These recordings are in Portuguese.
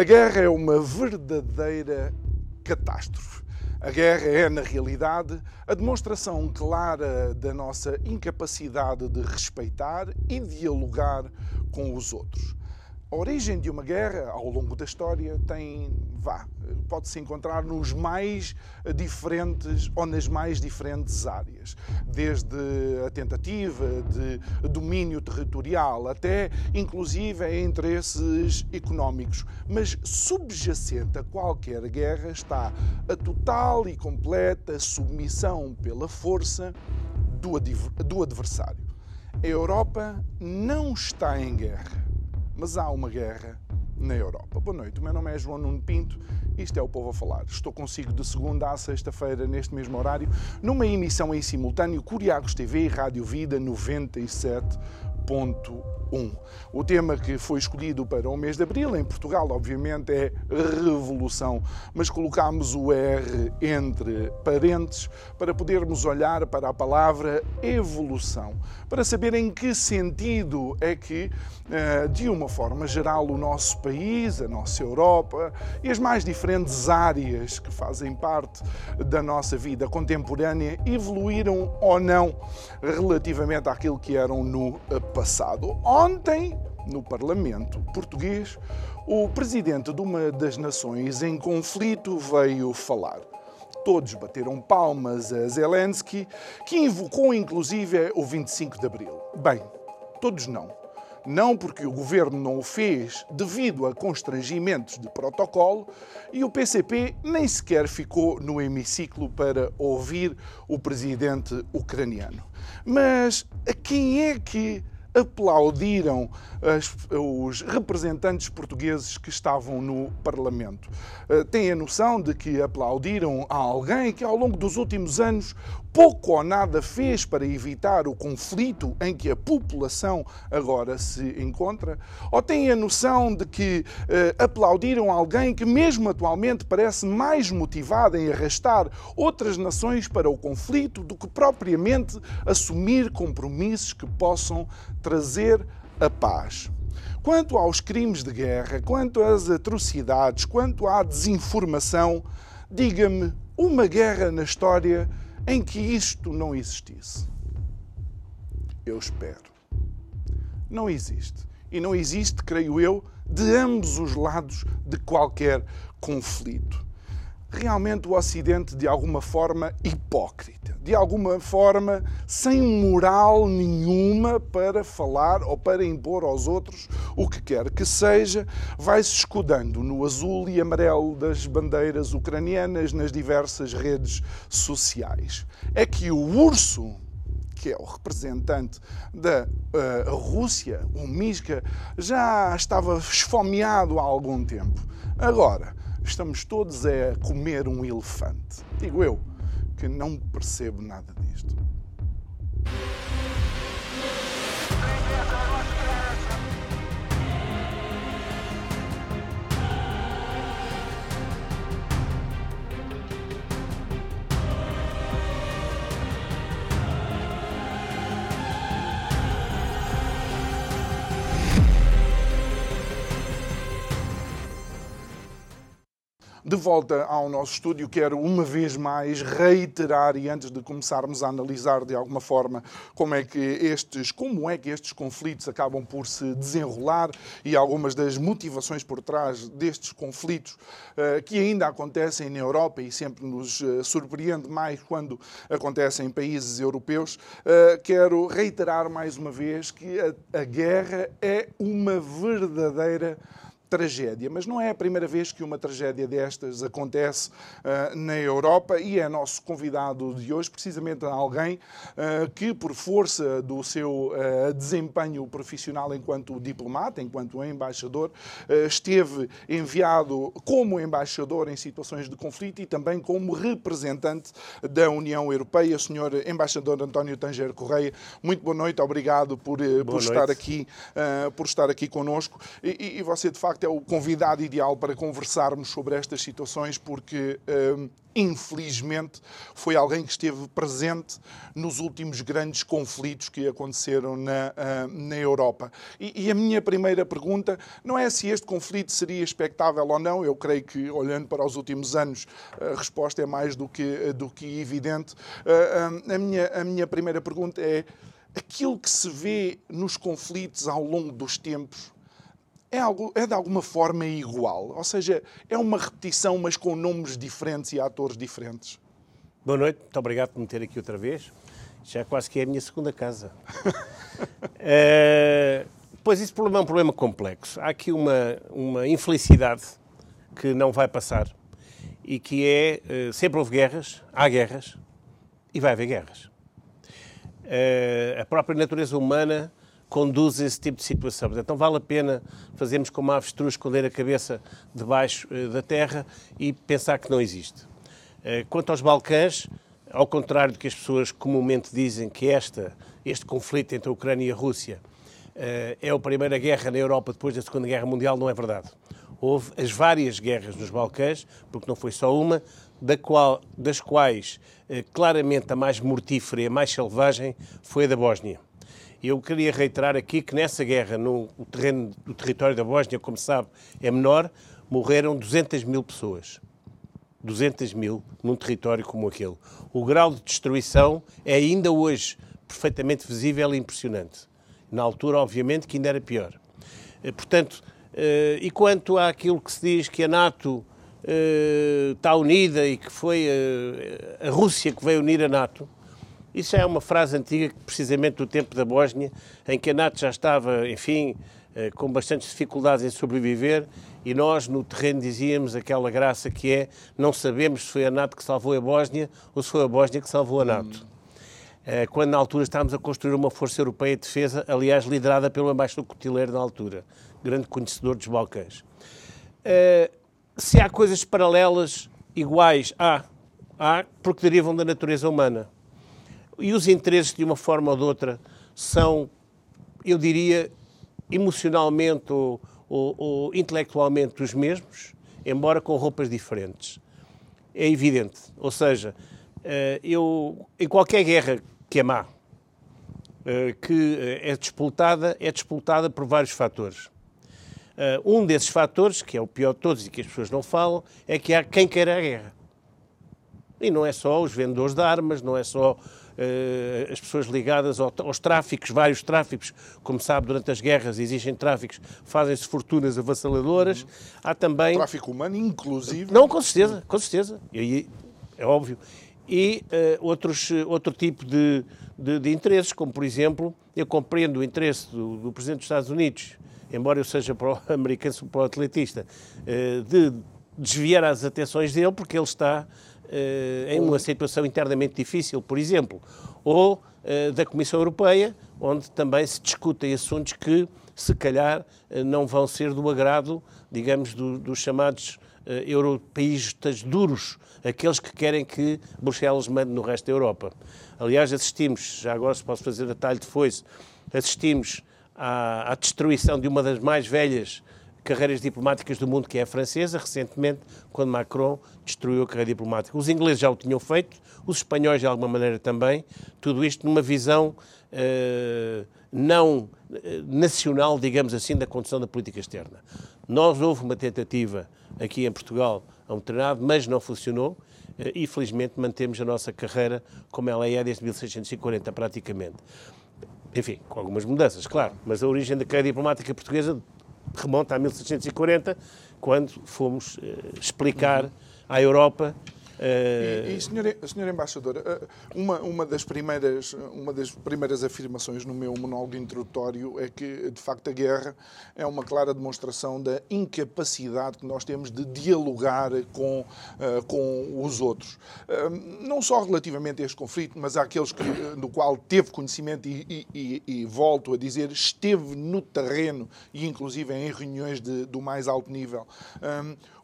A guerra é uma verdadeira catástrofe. A guerra é, na realidade, a demonstração clara da nossa incapacidade de respeitar e dialogar com os outros. A origem de uma guerra, ao longo da história, tem, vá, pode-se encontrar nos mais diferentes ou nas mais diferentes áreas, desde a tentativa de domínio territorial até, inclusive, a interesses económicos. Mas subjacente a qualquer guerra está a total e completa submissão pela força do adversário. A Europa não está em guerra mas há uma guerra na Europa. Boa noite, o meu nome é João Nuno Pinto isto é o Povo a Falar. Estou consigo de segunda a sexta-feira, neste mesmo horário, numa emissão em simultâneo Curiagos TV e Rádio Vida 97.1. O tema que foi escolhido para o mês de abril em Portugal, obviamente, é revolução, mas colocámos o R entre parentes para podermos olhar para a palavra evolução, para saber em que sentido é que, eh, de uma forma geral, o nosso país, a nossa Europa e as mais diferentes áreas que fazem parte da nossa vida contemporânea evoluíram ou não relativamente àquilo que eram no passado. Ontem, no Parlamento português, o presidente de uma das nações em conflito veio falar. Todos bateram palmas a Zelensky, que invocou inclusive o 25 de abril. Bem, todos não. Não porque o governo não o fez devido a constrangimentos de protocolo e o PCP nem sequer ficou no hemiciclo para ouvir o presidente ucraniano. Mas a quem é que aplaudiram as, os representantes portugueses que estavam no Parlamento. Uh, têm a noção de que aplaudiram a alguém que, ao longo dos últimos anos, pouco ou nada fez para evitar o conflito em que a população agora se encontra? Ou têm a noção de que uh, aplaudiram alguém que, mesmo atualmente, parece mais motivado em arrastar outras nações para o conflito do que propriamente assumir compromissos que possam trazer a paz? Quanto aos crimes de guerra, quanto às atrocidades, quanto à desinformação, diga-me uma guerra na história em que isto não existisse? Eu espero. Não existe. E não existe, creio eu, de ambos os lados de qualquer conflito realmente o Ocidente de alguma forma hipócrita, de alguma forma sem moral nenhuma para falar ou para impor aos outros o que quer que seja, vai-se escudando no azul e amarelo das bandeiras ucranianas nas diversas redes sociais. É que o urso que é o representante da uh, Rússia, o Miska, já estava esfomeado há algum tempo. Agora, estamos todos a comer um elefante. Digo eu, que não percebo nada disto. De volta ao nosso estúdio, quero uma vez mais reiterar e antes de começarmos a analisar de alguma forma como é que estes, como é que estes conflitos acabam por se desenrolar e algumas das motivações por trás destes conflitos uh, que ainda acontecem na Europa e sempre nos uh, surpreende mais quando acontecem em países europeus, uh, quero reiterar mais uma vez que a, a guerra é uma verdadeira tragédia. Mas não é a primeira vez que uma tragédia destas acontece uh, na Europa e é nosso convidado de hoje precisamente alguém uh, que, por força do seu uh, desempenho profissional enquanto diplomata, enquanto embaixador, esteve enviado como embaixador em situações de conflito e também como representante da União Europeia. Senhor embaixador António Tanger Correia, muito boa noite, obrigado por, por estar aqui, por estar aqui connosco. E, e você, de facto, facto é o convidado ideal para conversarmos sobre estas situações, porque hum, infelizmente foi alguém que esteve presente nos últimos grandes conflitos que aconteceram na, hum, na Europa. E, e, a minha primeira pergunta não é se este conflito seria expectável ou não, eu creio que, olhando para os últimos anos, a resposta é mais do que, do que evidente. Hum, a, minha, a minha primeira pergunta é aquilo que se vê nos conflitos ao longo dos tempos é, algo, é de alguma forma igual. Ou seja, é uma repetição, mas com nomes diferentes e atores diferentes. Boa noite, muito obrigado por me ter aqui outra vez. Já quase que é a minha segunda casa. é, pois problema é um problema complexo. Há aqui uma, uma infelicidade que não vai passar e que é, eh, sempre houve guerras, há guerras e vai haver guerras. É, a própria natureza humana conduz esse tipo de situação. Então vale a pena fazermos como a avestruz, esconder a cabeça debaixo uh, da terra e pensar que não existe. Uh, quanto aos Balcãs, ao contrário do que as pessoas comumente dizem que esta, este conflito entre a Ucrânia e a Rússia uh, é a primeira guerra na Europa depois da Segunda Guerra Mundial, não é verdade. Houve as várias guerras nos Balcãs, porque não foi só uma, da qual, das quais claramente a mais mortífera e a mais selvagem foi a da Bósnia eu queria reiterar aqui que nessa guerra, no terreno do território da Bósnia, como sabe, é menor, morreram 200 mil pessoas. 200 mil num território como aquele. O grau de destruição é ainda hoje perfeitamente visível e impressionante. Na altura, obviamente, que ainda era pior. Eh, portanto, eh, e quanto àquilo que se diz que a NATO eh, está unida e que foi a Rússia que veio unir a NATO, isso é uma frase antiga, precisamente do tempo da Bósnia, em que a NATO já estava, enfim, eh, com bastantes dificuldades em sobreviver e nós no terreno dizíamos aquela graça que é não sabemos se foi a NATO que salvou a Bósnia ou se foi a Bósnia que salvou a NATO. Hum. Quando na altura estávamos a construir uma força europeia de defesa, aliás liderada pelo embaixador Cotileiro na altura, grande conhecedor dos Balcãs. Eh, se há coisas paralelas, iguais, há, há, porque derivam da natureza humana e os interesses, de uma forma ou de outra, são, eu diria, emocionalmente ou, ou, ou intelectualmente os mesmos, embora com roupas diferentes. É evidente. Ou seja, eh, eu, em qualquer guerra que é má, eh, que eh, é disputada, é disputada por vários fatores. Um desses fatores, que é o pior de todos e que as pessoas não falam, é que há quem queira a guerra. E não é só os vendedores de armas, não é só uh, as pessoas ligadas ao, aos tráficos, vários tráficos, como sabe, durante as guerras existem tráficos, fazem-se fortunas avassaladoras. Uhum. Há também... Tráfico humano, inclusive. Não, com certeza, com certeza. E aí, é óbvio. E uh, outros, outro tipo de, de, de, interesses, como por exemplo, eu compreendo o interesse do, do Presidente dos Estados Unidos, embora eu seja pro-americano, pro-atletista, uh, de desviar as atenções dele, porque ele está uh, em uma situação internamente difícil, por exemplo, ou uh, da Comissão Europeia, onde também se discutem assuntos que, se calhar, uh, não vão ser do agrado, digamos, do, dos chamados europeístas duros, aqueles que querem que Bruxelas mande no resto da Europa. Aliás, assistimos, já agora se posso fazer detalhe de foice, assistimos à, à destruição de uma das mais velhas carreiras diplomáticas do mundo, que é a francesa, recentemente, quando Macron destruiu a carreira diplomática. Os ingleses já o tinham feito, os espanhóis de alguma maneira também, tudo isto numa visão uh, não eh, nacional, digamos assim, da condução da política externa. Nós houve uma tentativa aqui em Portugal a um treinado, mas não funcionou uh, e felizmente mantemos a nossa carreira como ela é desde 1640 praticamente. Enfim, com algumas mudanças, claro, mas a origem da carreira diplomática portuguesa remonta a 1640, quando fomos uh, explicar à Europa E, e senhor, senhor Embaixador, eh, uma, uma, das primeiras, uma das primeiras afirmações no meu monólogo introdutório é que, de facto, a guerra é uma clara demonstração da incapacidade que nós temos de dialogar com, uh, com os outros. Uh, não só relativamente a este conflito, mas àqueles que, no qual teve conhecimento e, e, e, volto a dizer, esteve no terreno e, inclusive, em reuniões de, do mais alto nível.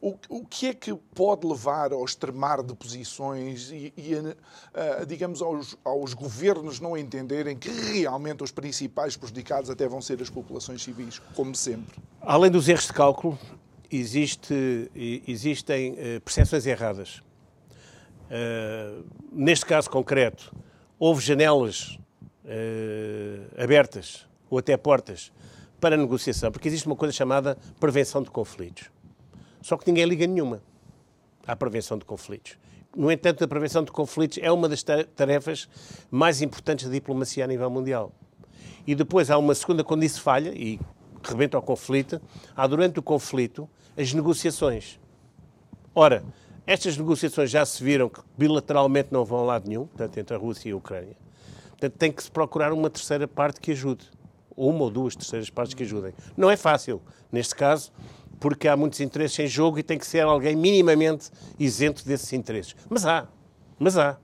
O, o que é que pode levar ao extremar de posições e, e a, a, digamos, aos, aos governos não entenderem que realmente os principais prejudicados até vão ser as populações civis, como sempre? Além dos erros de cálculo, existe, existem uh, percepções erradas. Uh, neste caso concreto, houve janelas uh, abertas ou até portas para negociação, porque existe uma coisa chamada prevenção de conflitos. Só que ninguém liga nenhuma à prevenção de conflitos. No entanto, a prevenção de conflitos é uma das tarefas mais importantes da diplomacia a nível mundial. E depois há uma segunda, quando isso falha, e rebenta o conflito, há durante o conflito as negociações. Ora, estas negociações já se viram que bilateralmente não vão a lado nenhum, portanto, entre a Rússia e a Ucrânia. Portanto, tem que se procurar uma terceira parte que ajude. Uma ou duas terceiras partes que ajudem. Não é fácil. Neste caso, porque há muitos interesses em jogo e tem que ser alguém minimamente isento desses interesses. Mas há, mas há.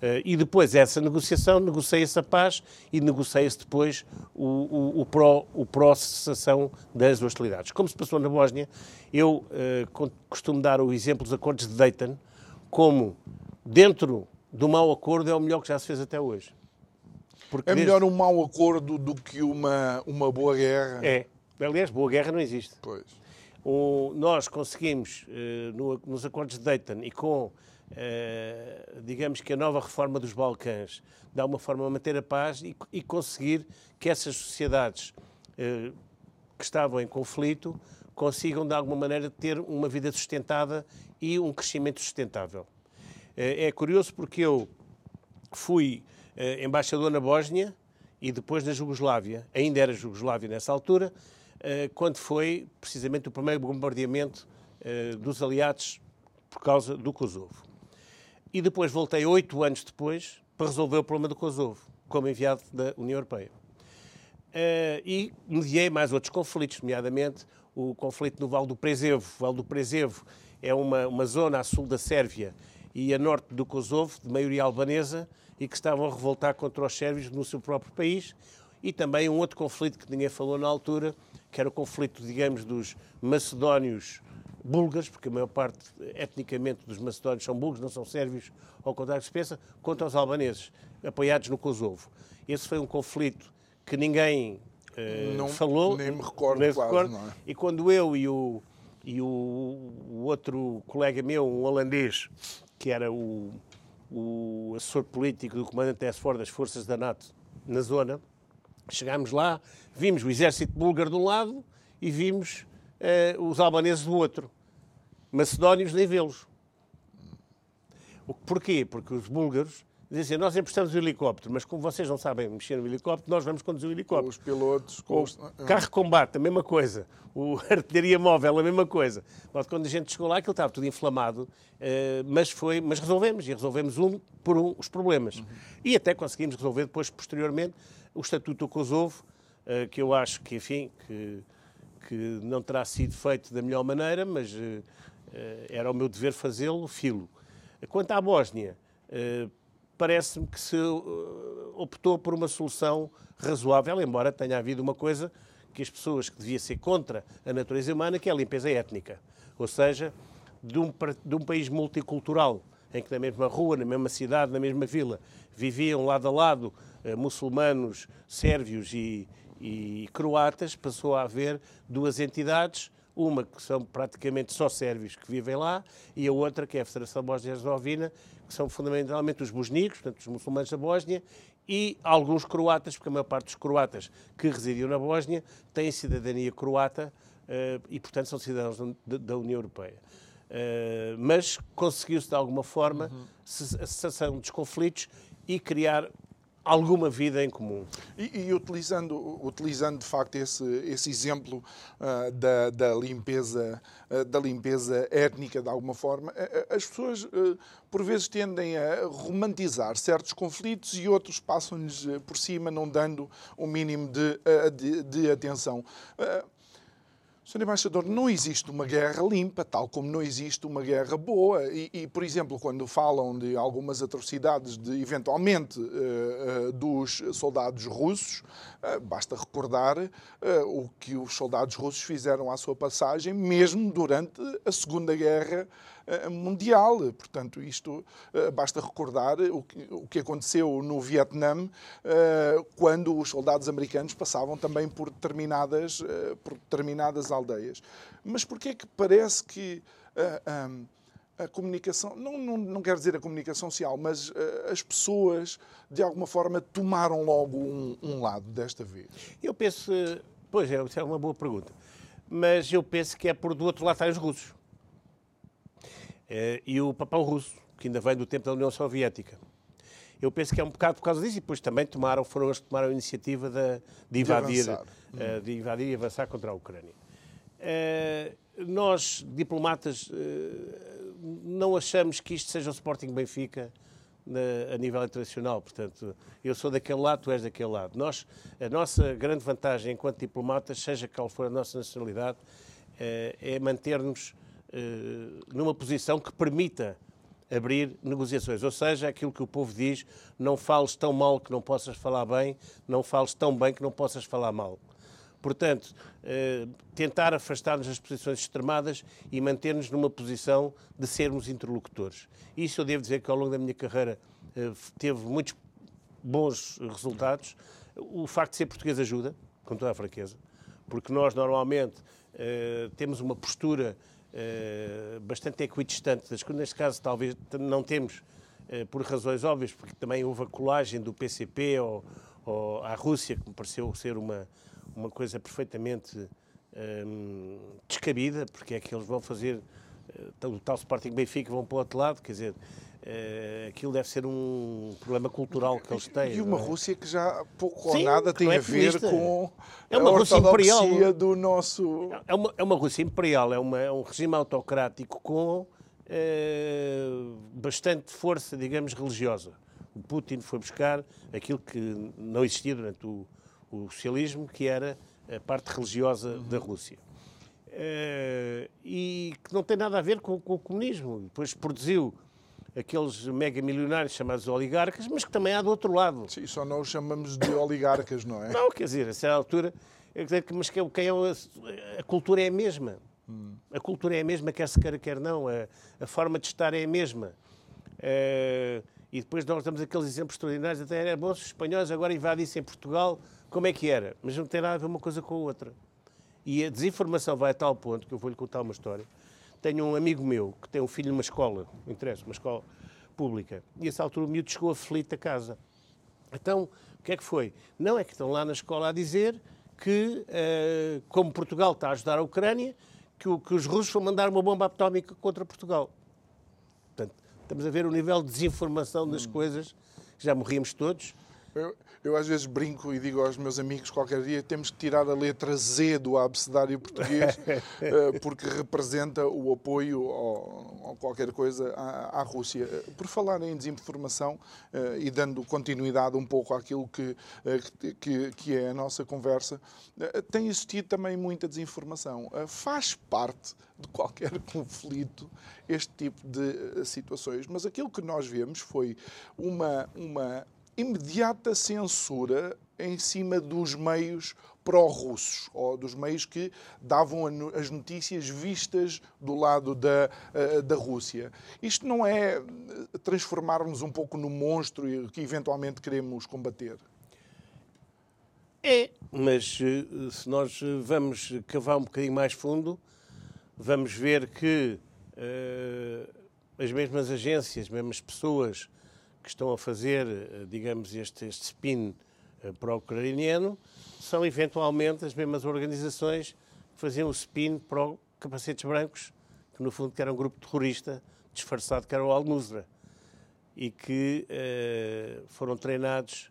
Uh, e depois essa negociação, negocia-se a paz e negocia-se depois o, o, o, pró, o pró-cessação das hostilidades. Como se passou na Bósnia, eu uh, costumo dar o exemplo dos acordos de Dayton como dentro do mau acordo é o melhor que já se fez até hoje. Porque é melhor desde... um mau acordo do que uma, uma boa guerra? É. Aliás, boa guerra não existe. Pois. Nós conseguimos, eh, no, nos acordos de Dayton e com, eh, digamos que a nova reforma dos Balcãs, dá uma forma manter a paz e, e conseguir que essas sociedades eh, que estavam em conflito consigam, de alguma maneira, ter uma vida sustentada e um crescimento sustentável. É curioso porque eu fui embaixador na Bósnia e depois na Jugoslávia, ainda era Jugoslávia nessa altura, quando foi precisamente o primeiro bombardeamento eh, dos aliados por causa do Kosovo. E depois voltei oito anos depois para resolver o problema do Kosovo, como enviado da União Europeia. Eh, e mediei mais outros conflitos, nomeadamente o conflito no Val do Presevo. O Val do Presevo é uma, uma zona a sul da Sérvia e a norte do Kosovo, de maioria albanesa, e que estavam a revoltar contra os sérvios no seu próprio país. E também um outro conflito que ninguém falou na altura, que era o conflito, digamos, dos macedónios búlgaros, porque a maior parte, etnicamente, dos macedónios são búlgaros, não são sérvios, ao contrário que se pensa, contra os albaneses, apoiados no Kosovo. Esse foi um conflito que ninguém uh, não, falou. Nem me recordo, nem quase, recordo. É? E quando eu e o, e o, o, outro colega meu, um holandês, que era o, o assessor político do comandante SFOR das forças da NATO na zona, Chegámos lá, vimos o exército búlgaro de um lado e vimos uh, os albaneses do outro. Macedónios nem vê-los. Porquê? Porque os búlgaros dizem assim, nós emprestamos o helicóptero, mas como vocês não sabem mexer no helicóptero, nós vamos conduzir o helicóptero. Os pilotos... Com os... Carro de combate, a mesma coisa. O artilharia móvel, a mesma coisa. Quando a gente chegou lá, aquilo estava tudo inflamado, eh, mas, foi, mas resolvemos, e resolvemos um por um os problemas. Uhum. E até conseguimos resolver depois, posteriormente, o Estatuto do Kosovo, eh, que eu acho que, enfim, que, que não terá sido feito da melhor maneira, mas eh, eh, era o meu dever fazê-lo, filo. Quanto à Bósnia, parece-me que se optou por uma solução razoável, embora tenha havido uma coisa que as pessoas que devia ser contra a natureza humana, que é a limpeza étnica. Ou seja, de um, de um país multicultural, em que na mesma rua, na mesma cidade, na mesma vila, viviam lado a lado eh, muçulmanos, sérvios e, e croatas, passou a haver duas entidades, uma que são praticamente só sérvios que vivem lá e a outra que é a Federação Bósnia-Herzegovina, que são fundamentalmente os bosníacos, portanto os muçulmanos da Bósnia, e alguns croatas, porque a maior parte dos croatas que residiam na Bósnia têm cidadania croata uh, e, portanto, são cidadãos da União Europeia. Uh, mas conseguiu-se, de alguma forma, uhum. a cessação dos conflitos e criar alguma vida em comum. E, e utilizando, utilizando de facto esse, esse exemplo uh, da, da, limpeza, uh, da limpeza étnica de alguma forma, uh, as pessoas por vezes tendem a romantizar certos conflitos e outros passam-lhes por cima, não dando o um mínimo de, de, de atenção. Sr. Embaixador, não existe uma guerra limpa, tal como não existe uma guerra boa. E, e por exemplo, quando falam de algumas atrocidades, de, eventualmente, uh, uh, dos soldados russos, uh, basta recordar o que os soldados russos fizeram à sua passagem, mesmo durante a Segunda Guerra eh, mundial. Portanto, isto eh, basta recordar o que aconteceu no Vietnã eh, quando os soldados americanos passavam também por determinadas, por determinadas aldeias. Mas porquê é que parece que a comunicação, não, não, não quero dizer a comunicação social, mas as pessoas de alguma forma tomaram logo um, um lado desta vez? Eu penso, pois é, é uma boa pergunta, mas eu penso que é por do outro lado estão os russos. Eh, e o papão russo, que ainda vem do tempo da União Soviética. Eu penso que é um bocado por causa disso e depois também tomaram, foram eles que tomaram a iniciativa de, de invadir, de, uh, de invadir e avançar contra a Ucrânia. Uh, nós, diplomatas, uh, não achamos que isto seja o Sporting Benfica na, a nível internacional. Portanto, eu sou daquele lado, tu és daquele lado. Nós, a nossa grande vantagem enquanto diplomatas, seja qual for a nossa nacionalidade, é manter-nos numa posição que permita abrir negociações. Ou seja, aquilo que o povo diz, não fales tão mal que não possas falar bem, não fales tão bem que não possas falar mal. Portanto, eh, tentar afastar-nos das posições extremadas e manter-nos numa posição de sermos interlocutores. Isso eu devo dizer que ao longo da minha carreira eh, teve muitos bons resultados. O facto de ser português ajuda, com toda a fraqueza, porque nós normalmente temos uma postura eh, bastante equidistante das coisas. Neste caso, talvez não temos, uh, por razões óbvias, porque também houve a colagem do PCP ou, ou à Rússia, que me pareceu ser uma, uma coisa perfeitamente ehm, descabida, porque é que eles vão fazer uh, o tal Sporting Benfica vão para o outro lado, quer dizer, Uh, aquilo deve ser um problema cultural que eles têm. E uma é? Rússia que já pouco Sim, ou nada tem é a ver com é uma a Rússia imperial. do nosso. É uma, é uma Rússia imperial, é, uma, é um regime autocrático com uh, bastante força, digamos, religiosa. O Putin foi buscar aquilo que não existia durante o, o socialismo, que era a parte religiosa uhum. da Rússia. Uh, e que não tem nada a ver com, com o comunismo. Depois produziu aqueles mega milionários chamados oligarcas, mas que também há do outro lado. Sim, só não os chamamos de oligarcas, não é? Não, quer dizer, a certa altura, mas que, que é, a cultura é a mesma. Hum. A cultura é a mesma, quer se queira, quer não. A, a forma de estar é a mesma. Uh, e depois nós damos aqueles exemplos extraordinários, até era bom se os espanhóis agora invadissem Portugal, como é que era? Mas não tem nada a ver uma coisa com a outra. E a desinformação vai a tal ponto, que eu vou-lhe contar uma história, tenho um amigo meu que tem um filho numa escola, interessa, uma escola pública, e essa altura o miúdo chegou aflito a casa. Então, o que é que foi? Não é que estão lá na escola a dizer que, uh, como Portugal está a ajudar a Ucrânia, que, o, que os russos vão mandar uma bomba atómica contra Portugal. Portanto, estamos a ver o nível de desinformação das hum. coisas, já morríamos todos. Eu, eu às vezes brinco e digo aos meus amigos qualquer dia temos que tirar a letra Z do abecedário português eh, porque representa o apoio ou, qualquer coisa à, à, Rússia. Por falar em desinformação eh, e dando continuidade um pouco àquilo que, eh, que, que é a nossa conversa, tem existido também muita desinformação. Faz parte de qualquer conflito este tipo de situações, mas aquilo que nós vemos foi uma, uma imediata censura em cima dos meios pró-russos, ou dos meios que davam as notícias vistas do lado da, eh, da Rússia. Isto não é eh, transformar-nos um pouco no monstro que eventualmente queremos combater? É, mas eh, se nós vamos cavar um bocadinho mais fundo, vamos ver que uh, as mesmas agências, as mesmas pessoas que estão a fazer, eh, digamos, este, este spin eh, para o ucraniano são eventualmente as mesmas organizações que faziam o spin para o Capacetes Brancos, que no fundo era um grupo terrorista disfarçado que era o Al-Nusra e que uh, foram treinados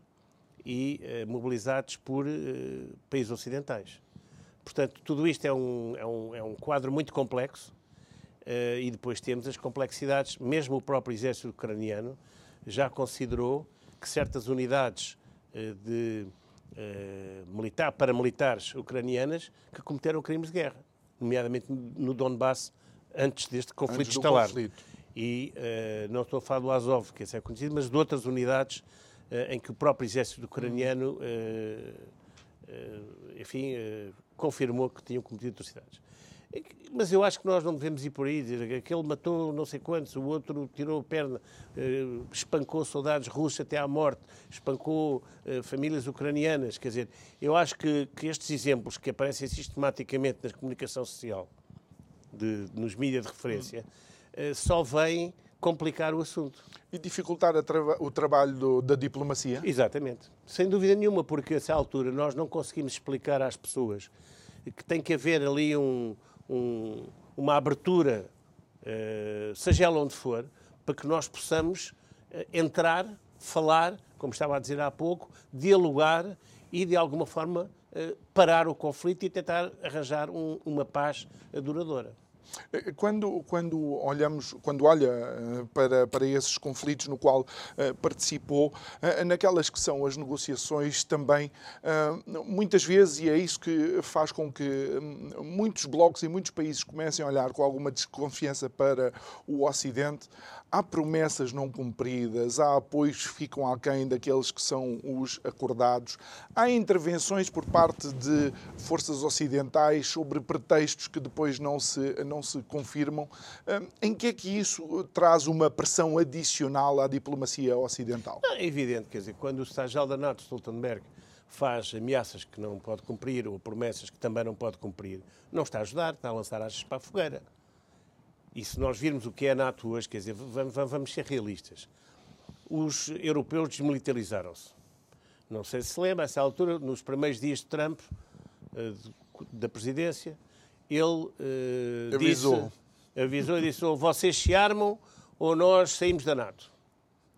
e mobilizados por países ocidentais. Portanto, tudo isto é um, é um, é um quadro muito complexo e depois temos as complexidades, mesmo o próprio exército ucraniano já considerou que certas unidades de militar, paramilitares ucranianas que cometeram crimes de guerra, nomeadamente no Donbass, antes deste conflito antes instalar. Conflito. E uh, não estou a falar do Azov, que esse é conhecido, mas de outras unidades em que o próprio exército ucraniano, enfim, confirmou que tinham cometido atrocidades. Mas eu acho que nós não devemos ir por aí, dizer aquele matou não sei quantos, o outro tirou a perna, espancou soldados russos até à morte, espancou famílias ucranianas. Quer dizer, eu acho que, que estes exemplos que aparecem sistematicamente na comunicação social, de, nos mídias de referência, hum. só vêm complicar o assunto. E dificultar trava o trabalho do, da diplomacia? Exatamente. Sem dúvida nenhuma, porque a essa altura nós não conseguimos explicar às pessoas que tem que haver ali um, um, uma abertura, uh, seja ela onde for, para que nós possamos uh, entrar, falar, como estava a dizer há pouco, dialogar e, de alguma forma, uh, parar o conflito e tentar arranjar um, uma paz duradoura. Eh, quando, quando olhamos, quando olha eh, para, para esses conflitos no qual participou, naquelas que são as negociações também, muitas vezes, e é isso que faz com que um, muitos blocos e muitos países comecem a olhar com alguma desconfiança para o Ocidente, há promessas não cumpridas, há apoios que ficam aquém daqueles que são os acordados, há intervenções por parte de forças ocidentais sobre pretextos que depois não se, não se confirmam. Hum, em que é que isso traz uma pressão adicional à diplomacia ocidental? É evidente, quer dizer, quando o Stajal da NATO, Stoltenberg, faz ameaças que não pode cumprir ou promessas que também não pode cumprir, não está a ajudar, está a lançar asas para a fogueira. E se nós virmos o que é a NATO hoje, quer dizer, vamos, vamos ser realistas. Os europeus desmilitarizaram-se. Não sei se se lembra, a essa altura, nos primeiros dias de Trump, eh, da presidência, ele uh, avisou. Disse, avisou e disse: ou vocês se armam ou nós saímos da NATO.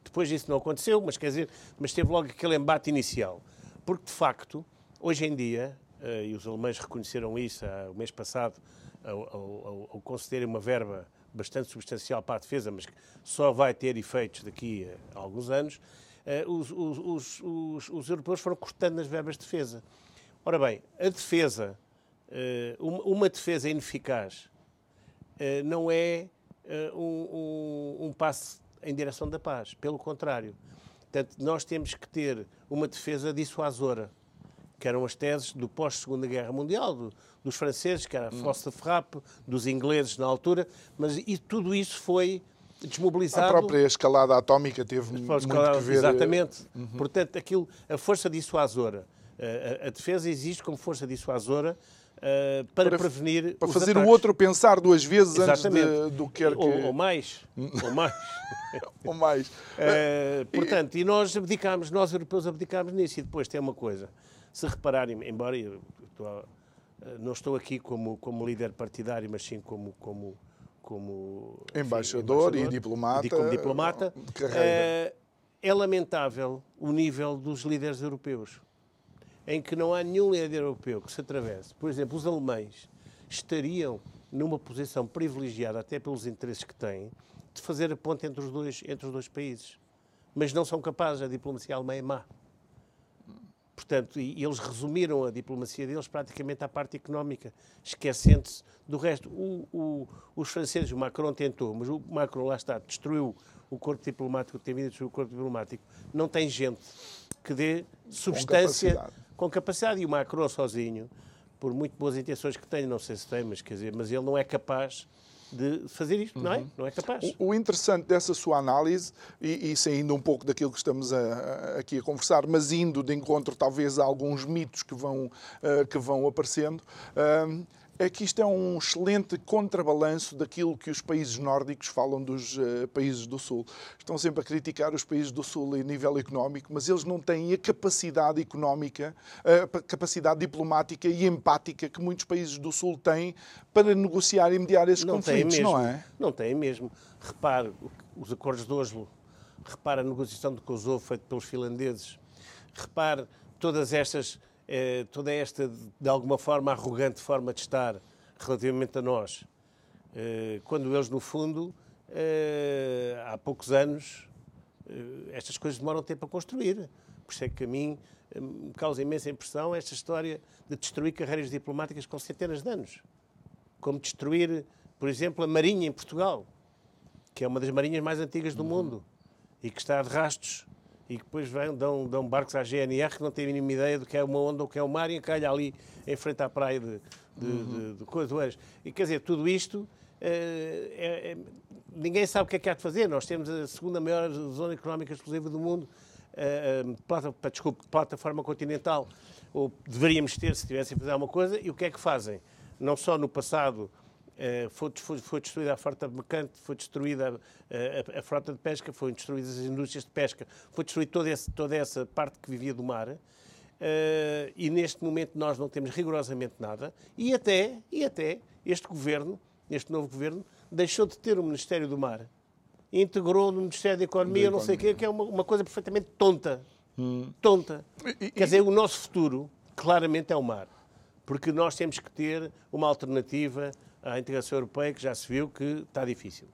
Depois disso não aconteceu, mas quer dizer, mas teve logo aquele embate inicial. Porque, de facto, hoje em dia, uh, e os alemães reconheceram isso uh, o mês passado, ao, ao, ao concederem uma verba bastante substancial para a defesa, mas que só vai ter efeitos daqui a alguns anos, uh, os, os, os, os, europeus foram cortando nas verbas de defesa. Ora bem, a defesa, uh, uma, defesa ineficaz, uh, não é um, um, um passo em direção da paz, pelo contrário. Portanto, nós temos que ter uma defesa dissuasora que eram as teses do pós-Segunda Guerra Mundial, do, dos franceses, que era a Fosse de Frappe, dos ingleses na altura, mas e tudo isso foi desmobilizado. A própria escalada atómica teve muito escalada, que ver... Exatamente. Uhum. Portanto, aquilo, a força dissuasora, a, a, defesa existe como força dissuasora Uh, para, para, prevenir para fazer ataques. o outro pensar duas vezes Exatamente. antes de, do que quer que ou, ou mais ou mais ou mais uh, portanto e nós abdicámos nós europeus abdicámos nisso e depois tem uma coisa se repararem, embora eu estou, não estou aqui como, como líder partidário, mas sim como, como, como embaixador, enfim, embaixador, e diplomata, e como diplomata é, é lamentável o nível dos líderes europeus, em que não há nenhum líder europeu que se atravesse. Por exemplo, os alemães estariam numa posição privilegiada, até pelos interesses que têm, de fazer a ponte entre os dois, entre os dois países. Mas não são capazes, a diplomacia alemã é má. Portanto, e eles resumiram a diplomacia deles praticamente à parte económica, esquecendo-se do resto. O, o, os franceses, o Macron tentou, mas o Macron, lá está, destruiu o corpo diplomático, tem vindo a destruir o corpo diplomático. Não tem gente que dê substância com capacidade. com capacidade. E o Macron sozinho, por muito boas intenções que tenha, não sei se tem, mas quer dizer, mas ele não é capaz de fazer isto, uhum. não é? Uhum. Não é capaz. O, o, interessante dessa sua análise, e, e saindo um pouco daquilo que estamos a, a, aqui a conversar, mas indo de encontro talvez a alguns mitos que vão, uh, que vão aparecendo, uh, é que isto é um excelente contrabalanço daquilo que os países nórdicos falam dos uh, países do Sul. Estão sempre a criticar os países do Sul em nível económico, mas eles não têm a capacidade económica, a capacidade diplomática e empática que muitos países do Sul têm para negociar e mediar esses não conflitos, mesmo, não é? Não têm mesmo. Repare, os acordos de Oslo, repare a negociação de Kosovo feita pelos finlandeses, repare todas estas, eh, toda esta, de alguma forma, arrogante forma de estar relativamente a nós, eh, quando eles, no fundo, eh, há poucos anos, estas coisas demoram tempo a construir. Por isso é que a mim me causa imensa impressão esta história de destruir carreiras diplomáticas com centenas de anos. Como destruir, por exemplo, a Marinha em Portugal, que é uma das marinhas mais antigas do mundo e que está de rastros e que depois vem, dão, dão barcos à GNR que não têm a mínima ideia do que é uma onda ou que é o mar e calha ali em frente à praia de, de, uhum. de, de E quer dizer, tudo isto é, é, ninguém sabe o que é que há de fazer. Nós temos a segunda maior zona económica exclusiva do mundo, uh, plata, desculpe, plataforma continental, ou deveríamos ter se tivessem a fazer alguma coisa, e o que é que fazem? Não só no passado uh, foi, foi, foi, destruída a frota mercante, foi destruída a, a, a, frota de pesca, foram destruídas as indústrias de pesca, foi destruída toda, esse, toda essa parte que vivia do mar. Uh, e neste momento nós não temos rigorosamente nada, e até, e até este governo, este novo governo, deixou de ter o Ministério do Mar e integrou no Ministério da Economia, da não sei o quê, que é uma, uma, coisa perfeitamente tonta. Hum. Tonta. E, Quer dizer, o nosso futuro claramente é o mar. Porque nós temos que ter uma alternativa à integração europeia que já se viu que está difícil.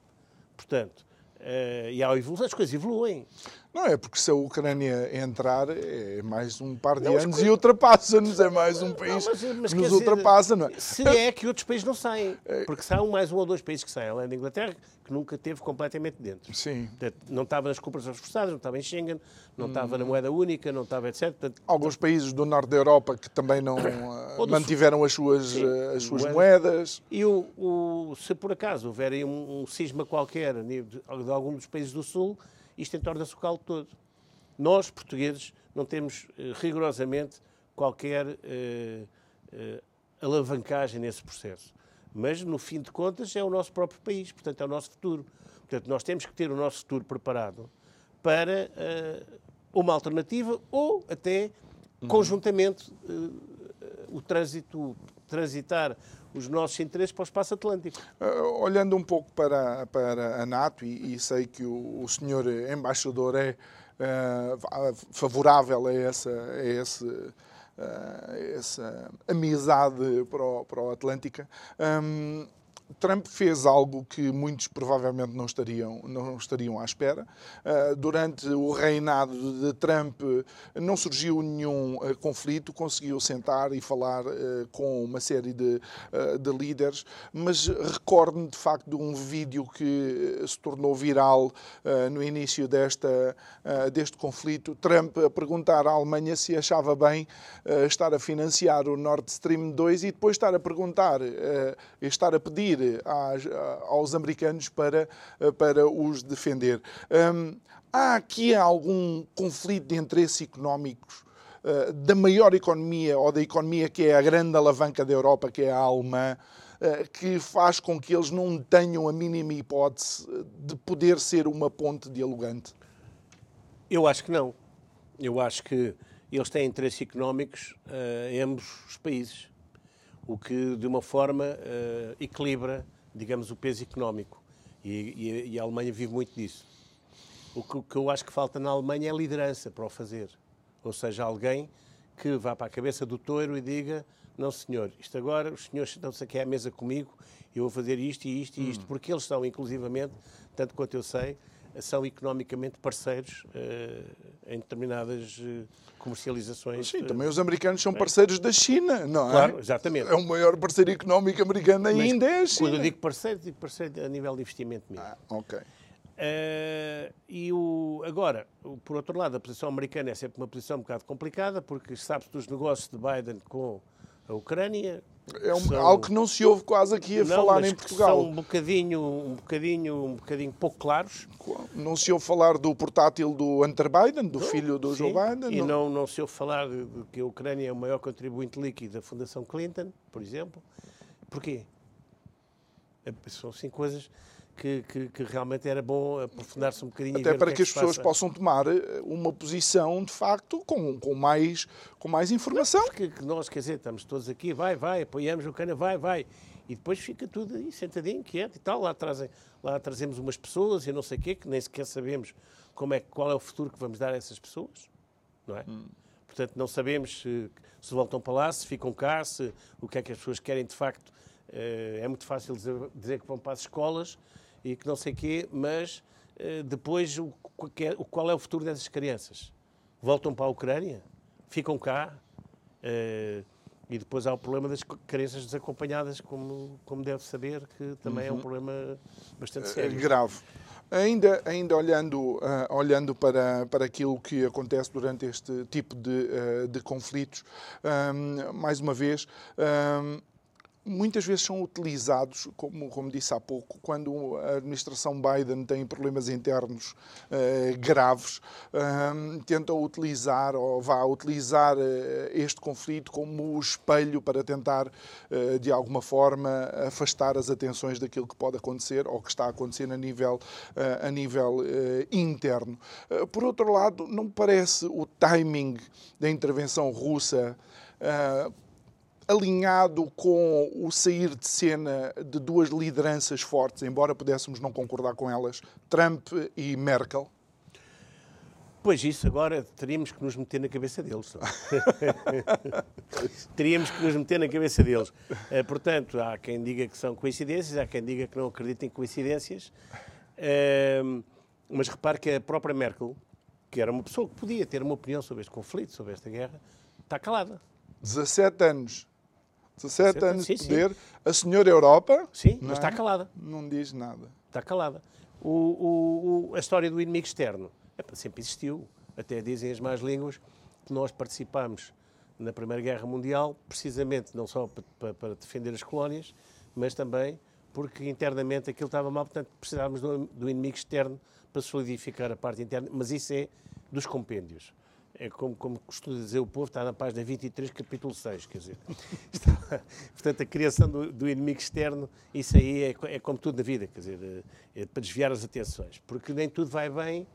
Portanto, uh, e há evolução, as coisas evoluem. Não é porque se a Ucrânia entrar é mais um par de não, anos e ultrapassa-nos, é mais um país não, mas, mas, que nos ultrapassa, não é? Se é que outros países não saem, é. porque são mais um ou dois países que saem, além da Inglaterra, que nunca teve completamente dentro. Sim. Portanto, não estava nas cooperações forçadas, não estava em Schengen, não estava hum. na moeda única, não estava etc. Portanto, Alguns países do norte da Europa que também não uh, mantiveram as suas, uh, as suas moedas. E o, o, se por acaso houver um, um cisma qualquer de, de algum dos países do Sul, isto entorna-se o caldo todo. Nós, portugueses, não temos eh, rigorosamente qualquer eh, eh, alavancagem nesse processo. Mas, no fim de contas, é o nosso próprio país, portanto, é o nosso futuro. Portanto, nós temos que ter o nosso futuro preparado para uma alternativa ou até, uhum. conjuntamente, o trânsito, transitar os nossos interesses para o espaço atlântico. Uh, olhando um pouco para, para a NATO, e, e sei que o, o senhor embaixador é uh, favorável a essa, a esse, uh, essa amizade para o, para o Atlântica, um, Trump fez algo que muitos provavelmente não estariam, não estariam à espera. Uh, durante o reinado de Trump não surgiu nenhum uh, conflito, conseguiu sentar e falar uh, com uma série de, de líderes, mas recordo-me de facto de um vídeo que se tornou viral no início desta, deste conflito. Trump a perguntar à Alemanha se achava bem estar a financiar o Nord Stream 2 e depois estar a perguntar, estar a pedir pedir às, aos americanos para, para os defender. Hum, há aqui algum conflito de interesses económicos uh, da maior economia ou da economia que é a grande alavanca da Europa, que é a alemã, uh, que faz com que eles não tenham a mínima hipótese de poder ser uma ponte dialogante? Eu acho que não. Eu acho que eles têm interesses económicos uh, em ambos os países o que de uma forma uh, equilibra, digamos, o peso económico. E, e, e, a Alemanha vive muito disso. O que, o que, eu acho que falta na Alemanha é liderança para o fazer. Ou seja, alguém que vá para a cabeça do touro e diga: Não, senhor, isto agora, os senhores estão-se aqui à mesa comigo, eu vou fazer isto e isto e isto, hum. porque eles são, inclusivamente, tanto quanto eu sei, são economicamente parceiros uh, em determinadas uh, comercializações. Sim, também os americanos são parceiros da China, não é? Claro, exatamente. É o maior parceiro económico americano ainda é a China. Quando eu digo parceiro, digo parceiro a nível de investimento mesmo. Ah, ok. Uh, e o, agora, por outro lado, a posição americana é sempre uma posição um bocado complicada, porque sabe-se dos negócios de Biden com a Ucrânia, é um, são, algo que não se ouve quase aqui a não, falar em Portugal. São um bocadinho, um bocadinho, um bocadinho pouco claros. Não se ouve falar do portátil do Hunter Biden, do não, filho do sim, Joe Biden. E não, não se ouve falar de que a Ucrânia é o maior contribuinte líquido da Fundação Clinton, por exemplo. Porquê? É, são assim coisas que, que, que, realmente era bom aprofundar-se um bocadinho. Até para que, que, as pessoas possam tomar eh, uma posição, de facto, com, com, mais, com mais informação. Porque nós, quer dizer, estamos todos aqui, vai, vai, apoiamos o cana, vai, vai. E depois fica tudo aí, sentadinho, quieto e tal. Lá, trazem, lá trazemos umas pessoas e não sei o quê, que nem sequer sabemos como é, qual é o futuro que vamos dar a essas pessoas, não é? Hum. portanto, não sabemos se, se voltam para lá, se ficam cá, se, o que é que as pessoas querem de facto. Uh, é muito fácil dizer, dizer, que vão para as escolas e que não sei quê, mas uh, depois o, o, qual é o futuro dessas crianças? Voltam para a Ucrânia? Ficam cá? Uh, e depois há o problema das crianças desacompanhadas, como, como deve saber, que também uhum. é um uhum. problema bastante sério. grave. Ainda, ainda olhando, uh, olhando para, para aquilo que acontece durante este tipo de, uh, de conflitos, um, mais uma vez, um, muitas vezes são utilizados, como, como disse há pouco, quando a administração Biden tem problemas internos uh, graves, uh, tentam utilizar ou vá utilizar uh, este conflito como espelho para tentar, eh, de alguma forma, afastar as atenções daquilo que pode acontecer ou que está a acontecer a nível, a nível interno. por outro lado, não parece o timing da intervenção russa alinhado com o sair de cena de duas lideranças fortes, embora pudéssemos não concordar com elas, Trump e Merkel? Pois isso, agora teríamos que nos meter na cabeça deles. teríamos que nos meter na cabeça deles. Eh, portanto, há quem diga que são coincidências, há quem diga que não acredita em coincidências. Ehm, mas repare que a própria Merkel, que era uma pessoa que podia ter uma opinião sobre este conflito, sobre esta guerra, está calada. 17 anos 17 anos sim, de poder. Sim. A senhora Europa. Sim, mas é? está calada. Não diz nada. Está calada. O, o, o, a história do inimigo externo sempre existiu. Até dizem as más línguas que nós participámos na Primeira Guerra Mundial precisamente não só para, para defender as colónias, mas também porque internamente aquilo estava mal, portanto precisávamos do, do inimigo externo para solidificar a parte interna. Mas isso é dos compêndios é como, como costuma dizer o povo, está na página 23, capítulo 6, quer dizer. Está, portanto, a criação do, do, inimigo externo, isso aí é, é, como tudo na vida, quer dizer, é, é para desviar as atenções, porque nem tudo vai bem,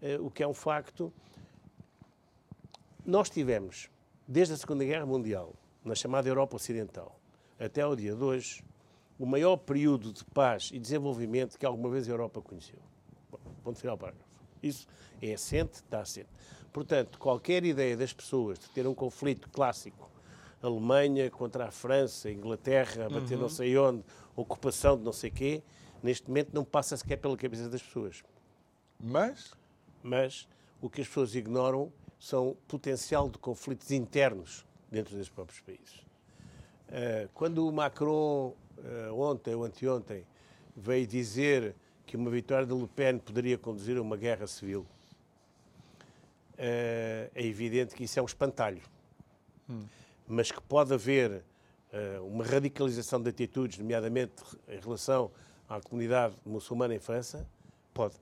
é, o que é um facto. Nós tivemos, desde a Segunda Guerra Mundial, na chamada Europa Ocidental, até ao dia de hoje, o maior período de paz e desenvolvimento que alguma vez a Europa conheceu. Bom, ponto final, parágrafo. Isso é assente, está assente. Portanto, qualquer ideia das pessoas de ter um conflito clássico, Alemanha contra a França, Inglaterra, bater uhum. não sei onde, ocupação de não sei quê, neste momento não passa sequer pela cabeça das pessoas. Mas? Mas o que as pessoas ignoram são potencial de conflitos internos dentro dos próprios países. Uh, quando o Macron, uh, ontem ou anteontem, veio dizer que uma vitória de Le Pen poderia conduzir a uma guerra civil, é evidente que isso é um espantalho. Hum. Mas que pode haver eh, uma radicalização de atitudes, nomeadamente em relação à comunidade muçulmana em França, pode.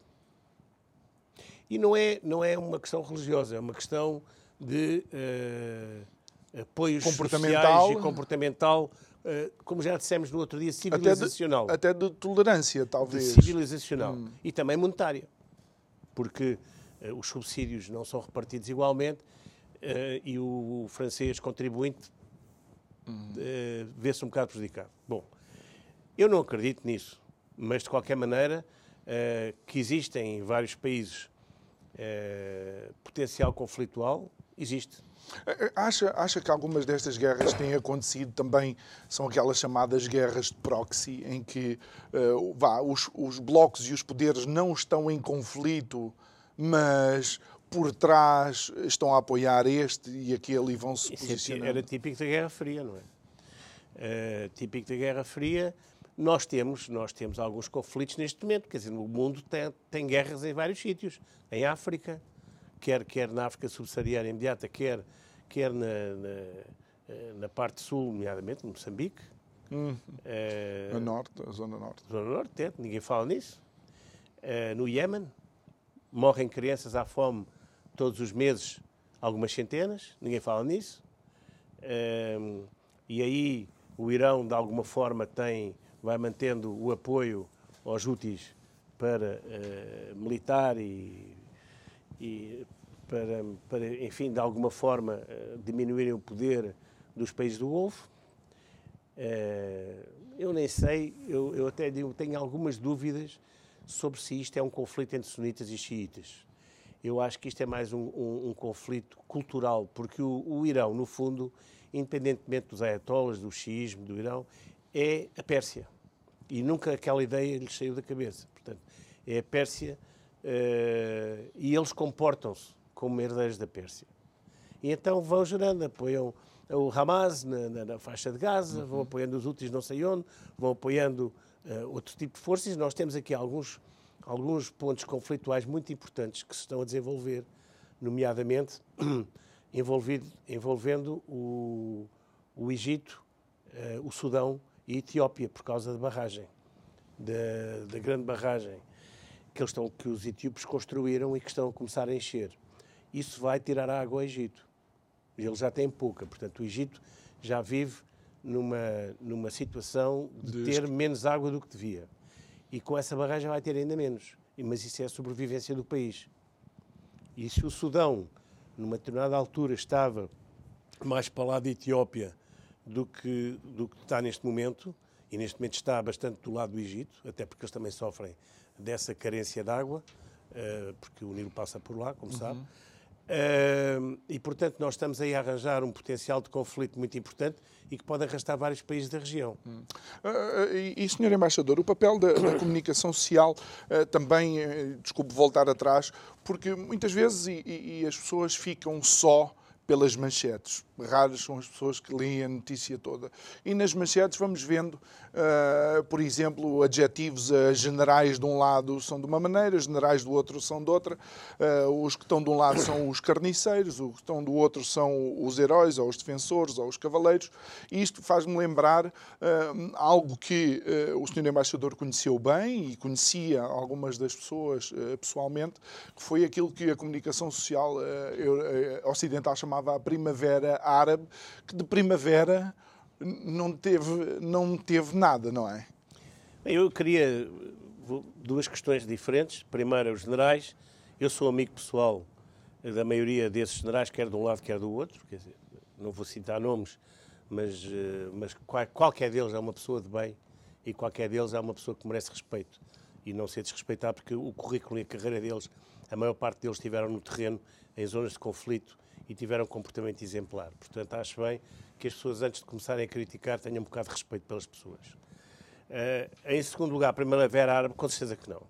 E não é, não é uma questão religiosa, é uma questão de uh, apoios comportamental. e comportamental, uh, como já dissemos no outro dia, civilizacional. Até de, até de tolerância, talvez. De civilizacional. Hum. E também monetária. Porque eh, os subsídios não são repartidos igualmente eh, e o francês contribuinte eh, vê-se um bocado prejudicado. Bom, eu não acredito nisso, mas de qualquer maneira que existem em vários países potencial conflitual, existe. Acha, acha que algumas destas guerras têm acontecido também, são aquelas chamadas guerras de proxy, em que uh, vá, os, os blocos e os poderes não estão em conflito, mas por trás estão a apoiar este e aquele e vão se é posicionando. Era típico da Guerra Fria, não é? Uh, típico da Guerra Fria. Nós temos, nós temos alguns conflitos neste momento, quer dizer, o mundo tem, tem guerras em vários sítios. Em África, quer, quer na África subsaariana imediata, quer, quer na, na, eh, na parte sul, nomeadamente, Moçambique. Hum. Uh, norte, a zona norte. Zona norte, é, ninguém fala nisso. Uh, no Iémen, morrem crianças à fome todos os meses, algumas centenas, ninguém fala nisso. Um, e aí o Irão, de alguma forma, tem, vai mantendo o apoio aos úteis para uh, militar e, e para, para, enfim, de alguma forma, uh, diminuírem o poder dos países do Golfo. Uh, eu nem sei, eu, eu até digo, tenho algumas dúvidas sobre se isto é um conflito entre sunitas e xiitas. Eu acho que isto é mais um, um, um conflito cultural, porque o, o, Irão, no fundo, independentemente dos ayatollahs, do xiismo do Irão, é a Pérsia. E nunca aquela ideia lhes saiu da cabeça. Portanto, é a Pérsia uh, e eles comportam-se como herdeiros da Pérsia. E então vão gerando, apoiam o Hamas na, na, na faixa de Gaza, uhum. vão apoiando os úteis não sei onde, vão apoiando uh, outro tipo de forças. Nós temos aqui alguns, alguns pontos conflituais muito importantes que se estão a desenvolver, nomeadamente envolvido, envolvendo o, o Egito, uh, o Sudão e a Etiópia, por causa da barragem, da, da grande barragem que, eles estão, que os etíopes construíram e que estão a começar a encher. Isso vai tirar água ao Egito. Ele já tem pouca, portanto, o Egito já vive numa, numa situação de ter menos água do que devia. E com essa barragem vai ter ainda menos. Mas isso é a sobrevivência do país. E se o Sudão, numa determinada altura, estava mais para lá da Etiópia do que, do que está neste momento, e neste momento está bastante do lado do Egito, até porque eles também sofrem dessa carência de água, uh, porque o Nilo passa por lá, como uhum. sabe. E, portanto, nós estamos aí a arranjar um potencial de conflito muito importante e que pode arrastar vários países da região. Uh, e, e, Sr. Embaixador, o papel da, da comunicação social uh, também, desculpe voltar atrás, porque muitas vezes e, e as pessoas ficam só pelas manchetes. Raras são as pessoas que leem a notícia toda. E nas manchetes vamos vendo, uh, por exemplo, adjetivos a generais de um lado são de uma maneira, generais do outro são de outra. Uh, os que estão de um lado são os carniceiros, os que estão do outro são os heróis, ou os defensores, ou os cavaleiros. E isto faz-me lembrar algo que o Sr. Embaixador conheceu bem e conhecia algumas das pessoas pessoalmente, que foi aquilo que a comunicação social ocidental chamava a primavera árabe, que de primavera não teve, não teve nada, não é? Eu queria duas questões diferentes. Primeiro, os generais. Eu sou amigo pessoal da maioria desses generais, quer de um lado, quer do outro. Quer dizer, não vou citar nomes, mas, eh, mas qualquer deles é uma pessoa de bem e qualquer deles é uma pessoa que merece respeito e não ser desrespeitar, porque o currículo e a carreira deles, a maior parte deles estiveram no terreno, em zonas de conflito e tiveram um comportamento exemplar. Portanto, acho bem que as pessoas, antes de começarem a criticar, tenham um bocado de respeito pelas pessoas. Uh, em segundo lugar, a Primavera Árabe, com certeza que não.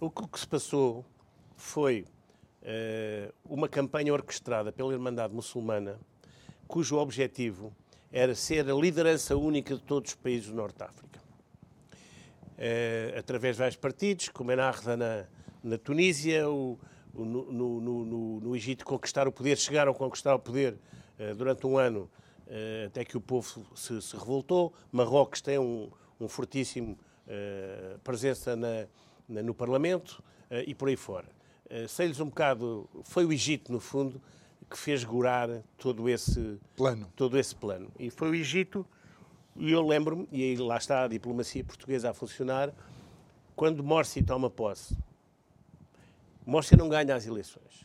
O que, o que se passou foi uh, uma campanha orquestrada pela Irmandade Muçulmana, cujo objetivo era ser a liderança única de todos os países do Norte de África. Uh, através de vários partidos, como a Ennahda na, na Tunísia, o, no, no, no, no, Egito conquistar o poder, chegaram a conquistar o poder uh, durante um ano, uh, até que o povo se, se revoltou. Marrocos tem um, um fortíssimo uh, presença na, na, no Parlamento e por aí fora. Uh, Sei-lhes um bocado, foi o Egito, no fundo, que fez gorar todo esse plano. Todo esse plano. E foi o Egito, e eu lembro-me, e aí lá está a diplomacia portuguesa a funcionar, quando Morsi toma posse, Morsi não ganha as eleições,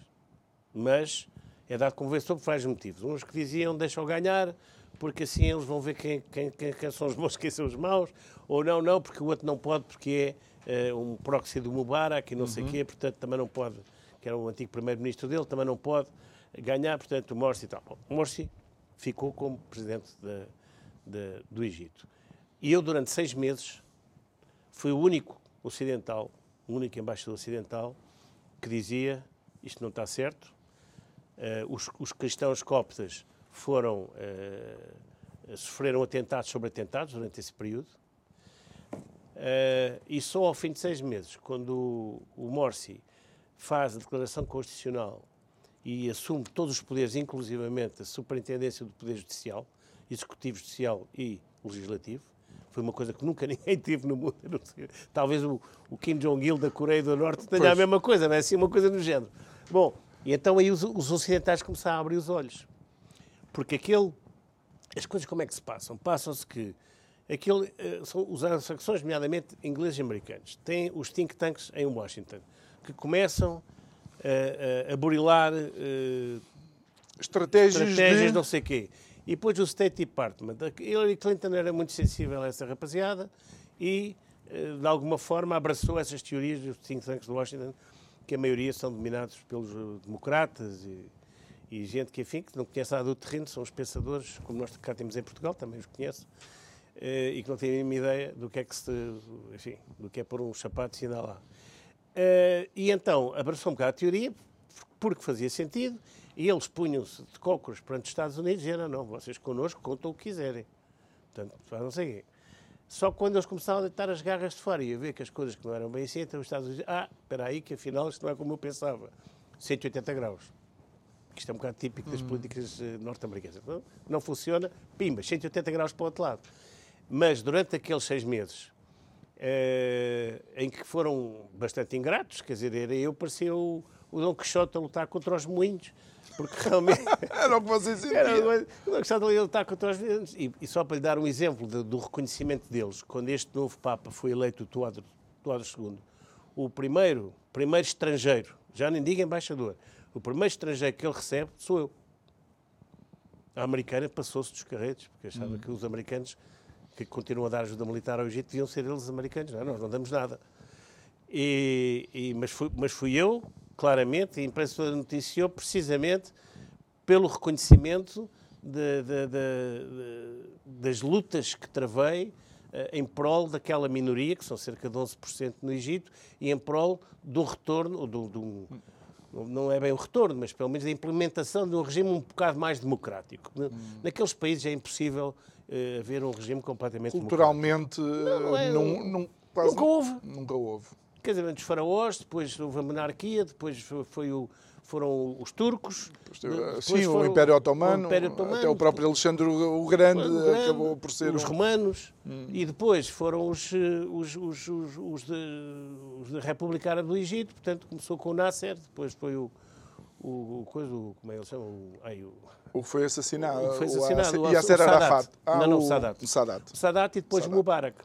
mas é dado como vencedor por vários motivos. Uns que diziam deixam ganhar, porque assim eles vão ver quem, quem, quem, são os bons e quem são os maus, ou não, não, porque o outro não pode, porque é uh, um proxy do Mubarak e não uhum. sei o quê, portanto também não pode, que era o antigo primeiro-ministro dele, também não pode ganhar, portanto o Morsi e tal. Bom, Morsi ficou como presidente de, de, do Egito. E eu, durante seis meses, fui o único ocidental, o único embaixador ocidental que dizia isto não está certo. Uh, os, os, cristãos coptas foram uh, sofreram atentados sobre atentados durante esse período. Uh, e só ao fim de seis meses, quando o, o Morsi faz a declaração constitucional e assume todos os poderes, inclusivamente a superintendência do Poder Judicial, Executivo, Judicial e Legislativo, foi uma coisa que nunca ninguém teve no mundo. Talvez o, o Kim Jong-il da Coreia do Norte tenha pois. a mesma coisa, não é assim uma coisa do género. Bom, e então aí os, os ocidentais começaram a abrir os olhos. Porque aquele. As coisas como é que se passam? Passam-se que aquele, eh, são os anglo-saxões, nomeadamente ingleses e americanos, têm os think tanks em Washington, que começam a, a, a burilar estratégias, estratégias de... não sei quê. E depois o State Department. Hillary Clinton era muito sensível a essa rapaziada e, eh, de alguma forma, abraçou essas teorias dos think tanks de Washington, que a maioria são dominados pelos eh, democratas e, e gente que, enfim, que não conhece nada do terreno, são os pensadores, como nós cá temos em Portugal, também os conheço, eh, e que não têm a mínima ideia do que é que se, enfim, do que é pôr um sapato e andar lá. E então abraçou um bocado a teoria, porque fazia sentido, e eles punham-se de cócoras perante os Estados Unidos e disseram, não, vocês connosco contam o que quiserem. Portanto, não sei quê. Só quando eles começaram a deitar as garras de fora e a ver que as coisas que não eram bem assim, então os Estados Unidos, ah, espera aí, que afinal isto não é como eu pensava. 180 graus. Isto é um bocado típico das hum. políticas eh, norte-americanas. Não, não funciona, pimba, 180 graus para o outro lado. Mas durante aqueles seis meses, eh, em que foram bastante ingratos, quer dizer, era eu parecia o, o Dom Quixote a lutar contra os moinhos, porque realmente. era o que vocês sentiam. Era o Dom Quixote a lutar contra os moinhos. E, e, só para lhe dar um exemplo de, do reconhecimento deles, quando este novo Papa foi eleito, Tuado, II, o primeiro, primeiro estrangeiro, já nem digo embaixador, o primeiro estrangeiro que ele recebe sou eu. A americana passou-se dos carretes, porque achava hum. que os americanos que continuam a dar ajuda militar ao Egito deviam ser eles americanos. Não, nós não damos nada. E, e, mas, fui, mas fui eu, claramente, a imprensa noticiou precisamente pelo reconhecimento de, de, de, das lutas que travei eh, em prol daquela minoria, que são cerca de 11% no Egito, e em prol do retorno, do, do, não é bem o retorno, mas pelo menos a implementação de um regime um bocado mais democrático. Hum. Naqueles países é impossível uh, haver um regime completamente Culturalmente, democrático. Culturalmente, não, não, é, não, quase nunca houve. Nunca houve. Casamento dos faraós, depois houve a monarquia, depois foi, o, foram os turcos. Depois, sim, o Império, Otomano, o Império Otomano, até o próprio Alexandre o Grande, o Grande acabou por ser. Os um... romanos, hum. e depois foram os, eh, os, os, os, os, de, os da República Árabe do Egito, portanto começou com o Nasser, depois foi o. O, o coisa, o, como é que ele chama? O, ai, o, o foi assassinado. O foi assassinado. O, Yasser Arafat. Ah, não, não, o Sadat. O Sadat. O Sadat e depois Sadat. Mubarak.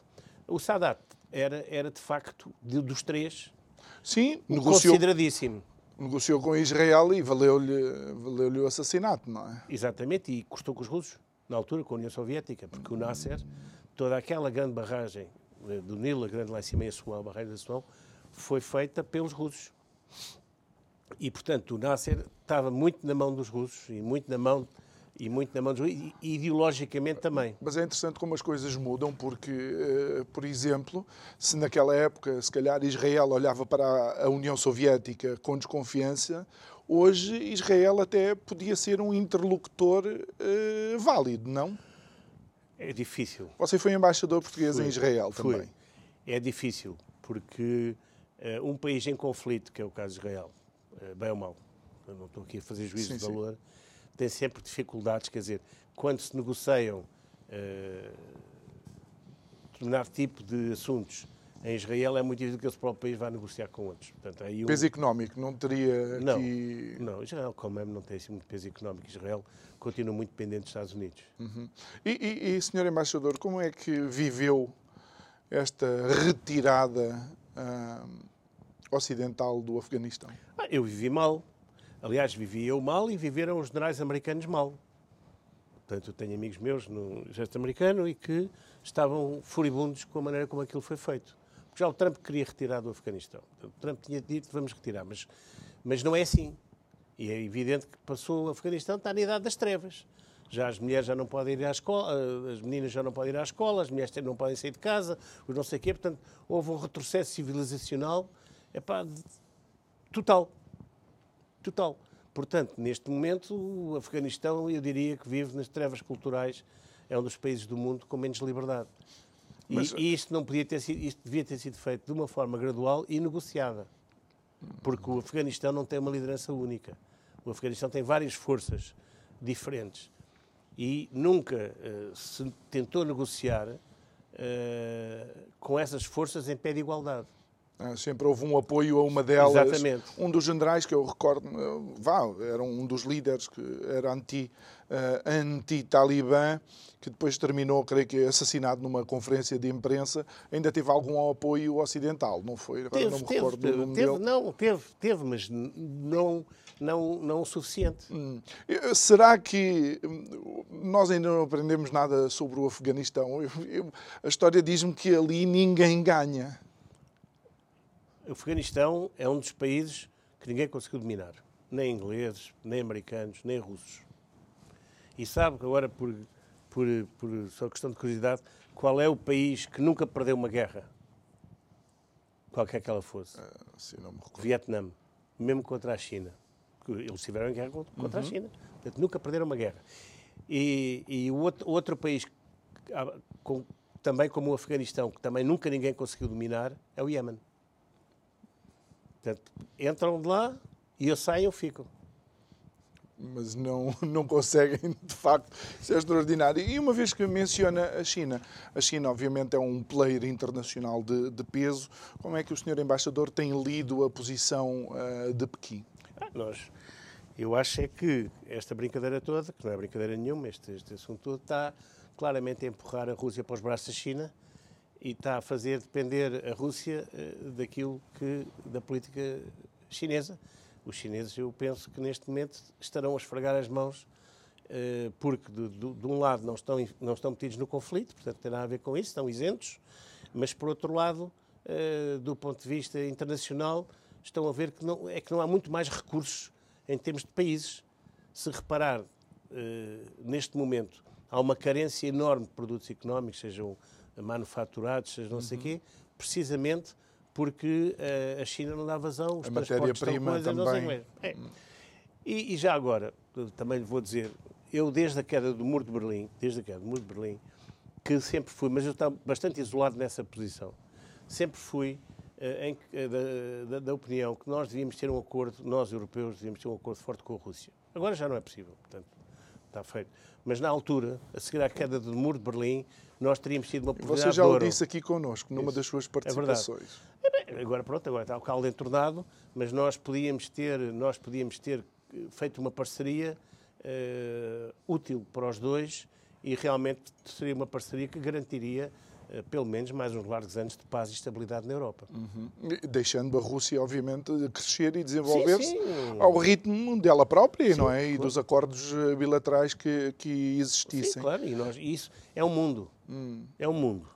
O Sadat era, era de facto, de, dos três, Sim, negociou, consideradíssimo. Negociou com Israel e valeu-lhe valeu o assassinato, não é? Exatamente, e custou com os russos, na altura com a União Soviética, porque o Nasser, toda aquela grande barragem eh, do Nilo, a grande lá em cima em Assuão, a barragem de Assuão, foi feita pelos russos. E, portanto, o Nasser estava muito na mão dos russos e muito na mão e muito na mão dos e ideologicamente também. Mas é interessante como as coisas mudam, porque, eh, por exemplo, se naquela época, se calhar, Israel olhava para a União Soviética com desconfiança, hoje Israel até podia ser um interlocutor uh, válido, não? É difícil. Você foi embaixador português fui, em Israel fui. também. É difícil, porque uh, um país em conflito, que é o caso de Israel, uh, bem ou mal, eu não estou aqui a fazer juízo sim, de valor, sim tem sempre dificuldades, quer dizer, quando se negociam uh, determinado tipo de assuntos em Israel, é muito difícil que esse próprio país vá negociar com outros. Portanto, aí um... Peso económico, não teria não, que... Não, Israel, como é, não tem assim muito peso económico. Israel continua muito dependente dos Estados Unidos. Uhum. E, e, e, Sr. Embaixador, como é que viveu esta retirada uh, ocidental do Afeganistão? Ah, eu vivi mal. Aliás, vivi eu mal e viveram os generais americanos mal. Portanto, eu tenho amigos meus no exército americano e que estavam furibundos com a maneira como aquilo foi feito. Porque já o Trump queria retirar do Afeganistão. O Trump tinha dito vamos retirar, mas, mas não é assim. E é evidente que passou o Afeganistão, está na idade das trevas. Já as mulheres já não podem ir à escola, eh, as meninas já não podem ir à escola, as mulheres não podem sair de casa, os não sei o quê. Portanto, houve um retrocesso civilizacional epá, total total. Portanto, neste momento, o Afeganistão, eu diria que vive nas trevas culturais, é um dos países do mundo com menos liberdade. Mas... E, isto não podia ter sido, isto devia ter sido feito de uma forma gradual e negociada. Porque o Afeganistão não tem uma liderança única. O Afeganistão tem várias forças diferentes. E nunca uh, se tentou negociar uh, com essas forças em pé de igualdade. Ah, sempre houve um apoio a uma delas. Exatamente. Um dos generais que eu recordo, vá, era um dos líderes que era anti, uh, anti-talibã, que depois terminou, creio que, assassinado numa conferência de imprensa, ainda teve algum apoio ocidental, não foi? Teve, não me teve, recordo teve. Não, teve, teve, mas não, não, não o suficiente. Hum. Será que hum, nós ainda não aprendemos nada sobre o Afeganistão? Eu, eu, a história diz-me que ali ninguém ganha o Afeganistão é um dos países que ninguém conseguiu dominar. Nem ingleses, nem americanos, nem russos. E sabe que agora, por, por, por só questão de curiosidade, qual é o país que nunca perdeu uma guerra? Qualquer que ela fosse. Assim não me recordo. Vietnã, mesmo contra a China. Eles tiveram guerra contra a China. Portanto, nunca perderam uma guerra. E, e o outro, outro país, ah, com- também como o Afeganistão, que também nunca ninguém conseguiu dominar, é o Iémen. Portanto, entram de lá e eu saio eu fico. mas não, não conseguem, de facto. Isso é extraordinário. E uma vez que menciona a China, a China, obviamente, é um player internacional de, de peso. Como é que o Sr. Embaixador tem lido a posição ah, de Pequim? Ah, nós, eu acho é que esta brincadeira toda, que não é brincadeira nenhuma, este, este assunto todo, está claramente a empurrar a Rússia para os braços da China e está a fazer depender a Rússia eh, daquilo que da política chinesa. Os chineses, eu penso que neste momento estarão a esfregar as mãos eh, porque de, de- de um lado não estão, não estão metidos no conflito, portanto nada a ver com isso, estão isentos, mas por outro lado, eh, do ponto de vista internacional, estão a ver que não, é que não há muito mais recursos em termos de países. Se reparar, neste momento, há uma carência enorme de produtos económicos, sejam manufaturados, seja não sei o quê, precisamente porque eh, a China não dá vazão, os A matéria-prima também. É. E, e já agora, também lhe vou dizer, eu desde a queda do Muro de Berlim, desde a queda do Muro de Berlim, que sempre fui, mas eu estava bastante isolado nessa posição, sempre fui eh, em eh, da, da- da opinião que nós devíamos ter um acordo, nós europeus devíamos ter um acordo forte com a Rússia. Agora já não é possível, portanto, está feito. Mas na altura, a seguir à queda do Muro de Berlim, nós teríamos tido uma oportunidade Você já o disse aqui connosco, numa Isso. das suas É participações. É bem, Agora pronto, agora está o caldo entornado, mas nós podíamos ter, nós podíamos ter eh, feito uma parceria eh, útil para os dois e realmente seria uma parceria que garantiria eh, pelo menos mais uns largos anos de paz e estabilidade na Europa. Deixando a Rússia, obviamente, crescer e desenvolver-se Sim, sim. ao ritmo dela própria, não é? E dos acordos bilaterais que, que existissem. Sim, claro, e, nós, isso é um mundo. É um mundo.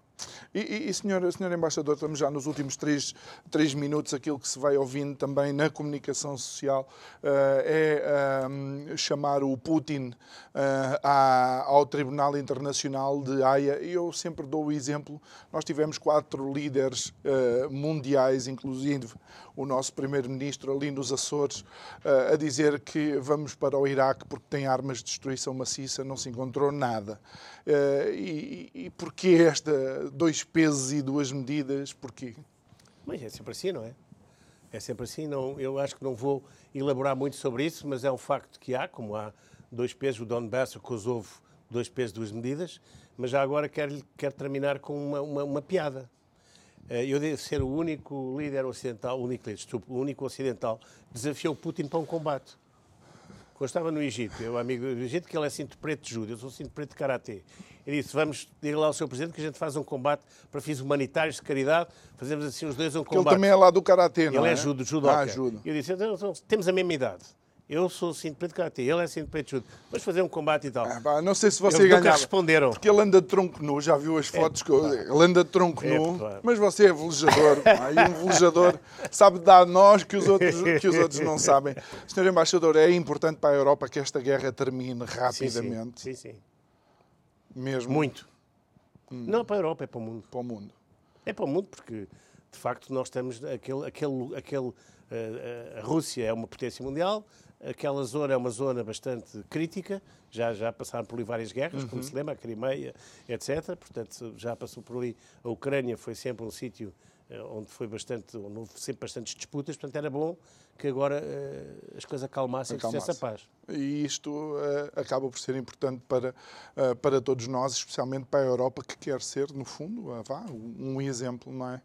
E, e, senhor, senhor Embaixador, estamos já nos últimos três, três minutos, aquilo que se vai ouvindo também na comunicação social eh, é ahm, chamar o Putin eh, à- ao Tribunal Internacional de Haia. E eu sempre dou o exemplo, nós tivemos quatro líderes eh, mundiais, inclusive o nosso primeiro-ministro ali nos Açores, eh, a dizer que vamos para o Iraque porque tem armas de destruição maciça, não se encontrou nada. Eh, e, e porquê esta dois pesos e duas medidas? Porquê? Mas é sempre assim, não é? É sempre assim. Não, eu acho que não vou elaborar muito sobre isso, mas é um facto que há, como há dois pesos, o Donbass, o Kosovo, dois pesos, duas medidas. Mas já agora quero, quero terminar com uma, uma, uma piada. Eh, Eu devo ser o único líder ocidental, o único líder, o único ocidental, desafiou Putin para um combate. Quando estava no Egito, eu amigo do Egito, que ele é cinto preto de judo, eu sou cinto preto de karatê. Ele disse: Vamos dizer lá ao seu presidente que a gente faz um combate para fins humanitários de caridade, fazemos assim os dois um Porque ele combate. também é lá do Karatê, não Ele é? é judo, judoca. Ah, judo. Eu disse, então, temos a mesma idade. Eu sou cinto preto de karatê, ele é cinto preto de. Vamos fazer um combate e tal. Ah, pá, não sei se você ganhava. responderam. Porque ele anda de tronco nu, já viu as fotos que eu... Ele anda de tronco É, nu, pá. mas você é velejador. e um velejador sabe dar nós que os, outros, que os outros não sabem. Senhor Embaixador, é importante para a Europa que esta guerra termine Sim, sim. rapidamente, Sim, sim. mesmo Muito. Não é para a Europa, é para o mundo. para o mundo. É para o mundo porque, de facto, nós estamos. Aquele, aquele, aquele, eh, a Rússia é uma potência mundial, aquela zona é uma zona bastante crítica, já, já passaram por ali várias guerras, como se lembra, a Crimeia, etc. Portanto, já passou por ali. A Ucrânia foi sempre um sítio eh, onde foi bastante, onde houve sempre bastantes disputas, portanto era bom que agora eh, as coisas acalmassem e que fizesse a paz. E isto eh, acaba por ser importante para, eh, para todos nós, especialmente para a Europa, que quer ser, no fundo, vá, um exemplo, não é?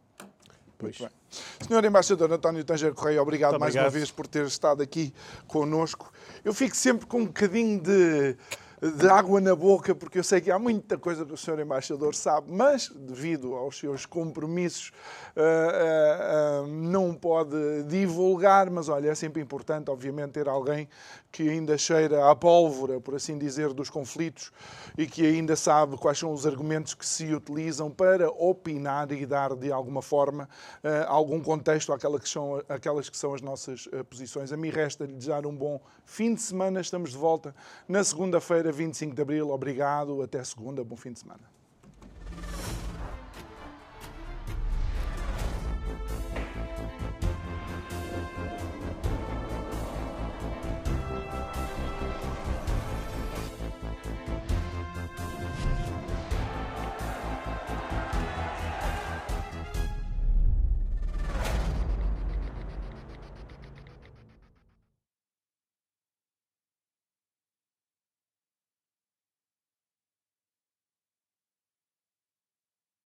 Pois. Muito bem. Senhor Embaixador António Tanger Correia, obrigado mais uma vez por ter estado aqui connosco. Eu fico sempre com um bocadinho de de água na boca, porque eu sei que há muita coisa que o Sr. Embaixador sabe, mas devido aos seus compromissos uh, uh, uh, não pode divulgar. Mas olha, é sempre importante, obviamente, ter alguém que ainda cheira a pólvora, por assim dizer, dos conflitos e que ainda sabe quais são os argumentos que se utilizam para opinar e dar de alguma forma algum contexto àquelas que são, àquelas que são as nossas posições. A mim resta lhe desejar um bom fim de semana. Estamos de volta na segunda-feira, 25 de abril. Obrigado. Até segunda. Bom fim de semana.